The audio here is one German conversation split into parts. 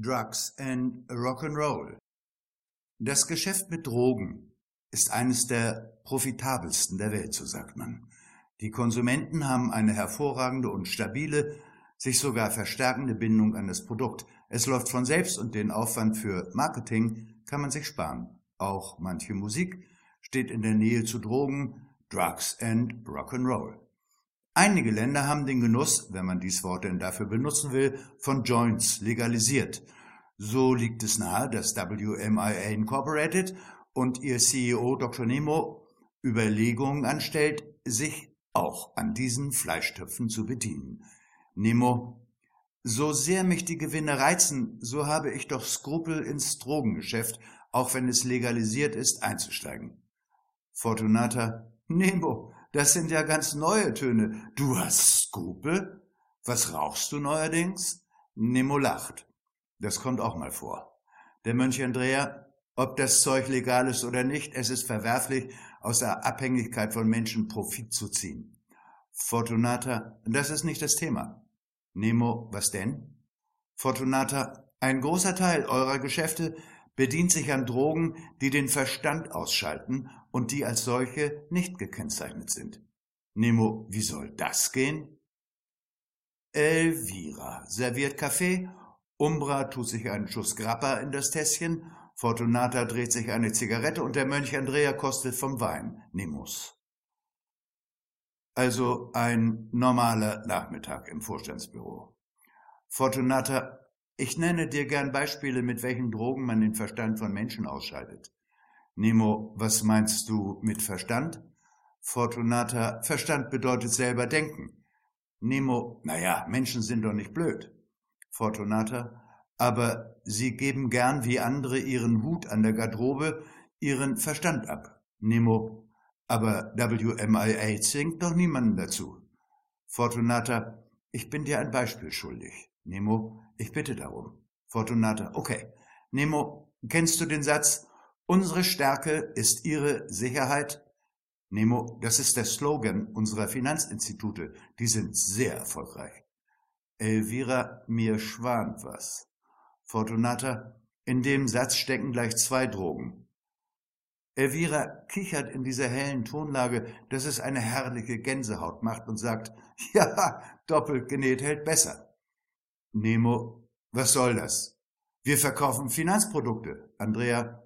Drugs and Rock'n'Roll. Das Geschäft mit Drogen ist eines der profitabelsten der Welt, so sagt man. Die Konsumenten haben eine hervorragende und stabile, sich sogar verstärkende Bindung an das Produkt. Es läuft von selbst und den Aufwand für Marketing kann man sich sparen. Auch manche Musik steht in der Nähe zu Drogen, Drugs and Rock'n'Roll. Einige Länder haben den Genuss, wenn man dies Wort denn dafür benutzen will, von Joints legalisiert. So liegt es nahe, dass WMIA Incorporated und ihr CEO Dr. Nemo Überlegungen anstellt, sich auch an diesen Fleischtöpfen zu bedienen. Nemo, so sehr mich die Gewinne reizen, so habe ich doch Skrupel ins Drogengeschäft, auch wenn es legalisiert ist, einzusteigen. Fortunata, Nemo, das sind ja ganz neue Töne. Du hast Skrupel? Was rauchst du neuerdings? Nemo lacht. Das kommt auch mal vor. Der Mönch Andrea, ob das Zeug legal ist oder nicht, es ist verwerflich, aus der Abhängigkeit von Menschen Profit zu ziehen. Fortunata, das ist nicht das Thema. Nemo, was denn? Fortunata, ein großer Teil eurer Geschäfte bedient sich an Drogen, die den Verstand ausschalten und die als solche nicht gekennzeichnet sind. Nemo, wie soll das gehen? Elvira serviert Kaffee, Umbra tut sich einen Schuss Grappa in das Tässchen, Fortunata dreht sich eine Zigarette und der Mönch Andrea kostet vom Wein, Nemos. Also ein normaler Nachmittag im Vorstandsbüro. Fortunata, ich nenne dir gern Beispiele, mit welchen Drogen man den Verstand von Menschen ausschaltet. Nemo, was meinst du mit Verstand? Fortunata, Verstand bedeutet selber denken. Nemo, naja, Menschen sind doch nicht blöd. Fortunata, aber sie geben gern wie andere ihren Hut an der Garderobe, ihren Verstand ab. Nemo, aber WMIA zwingt doch niemanden dazu. Fortunata, ich bin dir ein Beispiel schuldig. Nemo, ich bitte darum. Fortunata, okay. Nemo, kennst du den Satz, unsere Stärke ist ihre Sicherheit? Nemo, das ist der Slogan unserer Finanzinstitute. Die sind sehr erfolgreich. Elvira, mir schwant was. Fortunata, in dem Satz stecken gleich zwei Drogen. Elvira kichert in dieser hellen Tonlage, dass es eine herrliche Gänsehaut macht und sagt, ja, doppelt genäht hält besser. Nemo, was soll das? Wir verkaufen Finanzprodukte. Andrea,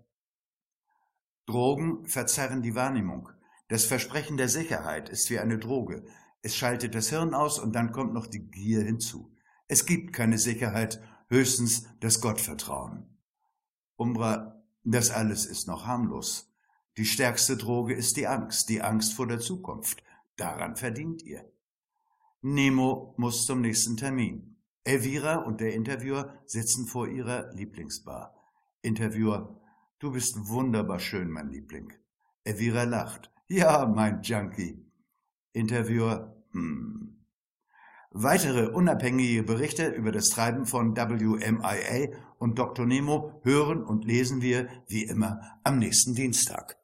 Drogen verzerren die Wahrnehmung. Das Versprechen der Sicherheit ist wie eine Droge. Es schaltet das Hirn aus und dann kommt noch die Gier hinzu. Es gibt keine Sicherheit, höchstens das Gottvertrauen. Umbra, das alles ist noch harmlos. Die stärkste Droge ist die Angst, die Angst vor der Zukunft. Daran verdient ihr. Nemo muss zum nächsten Termin. Elvira und der Interviewer sitzen vor ihrer Lieblingsbar. Interviewer, du bist wunderbar schön, mein Liebling. Elvira lacht. Ja, mein Junkie. Interviewer, hm. Weitere unabhängige Berichte über das Treiben von WMIA und Dr. Nemo hören und lesen wir wie immer am nächsten Dienstag.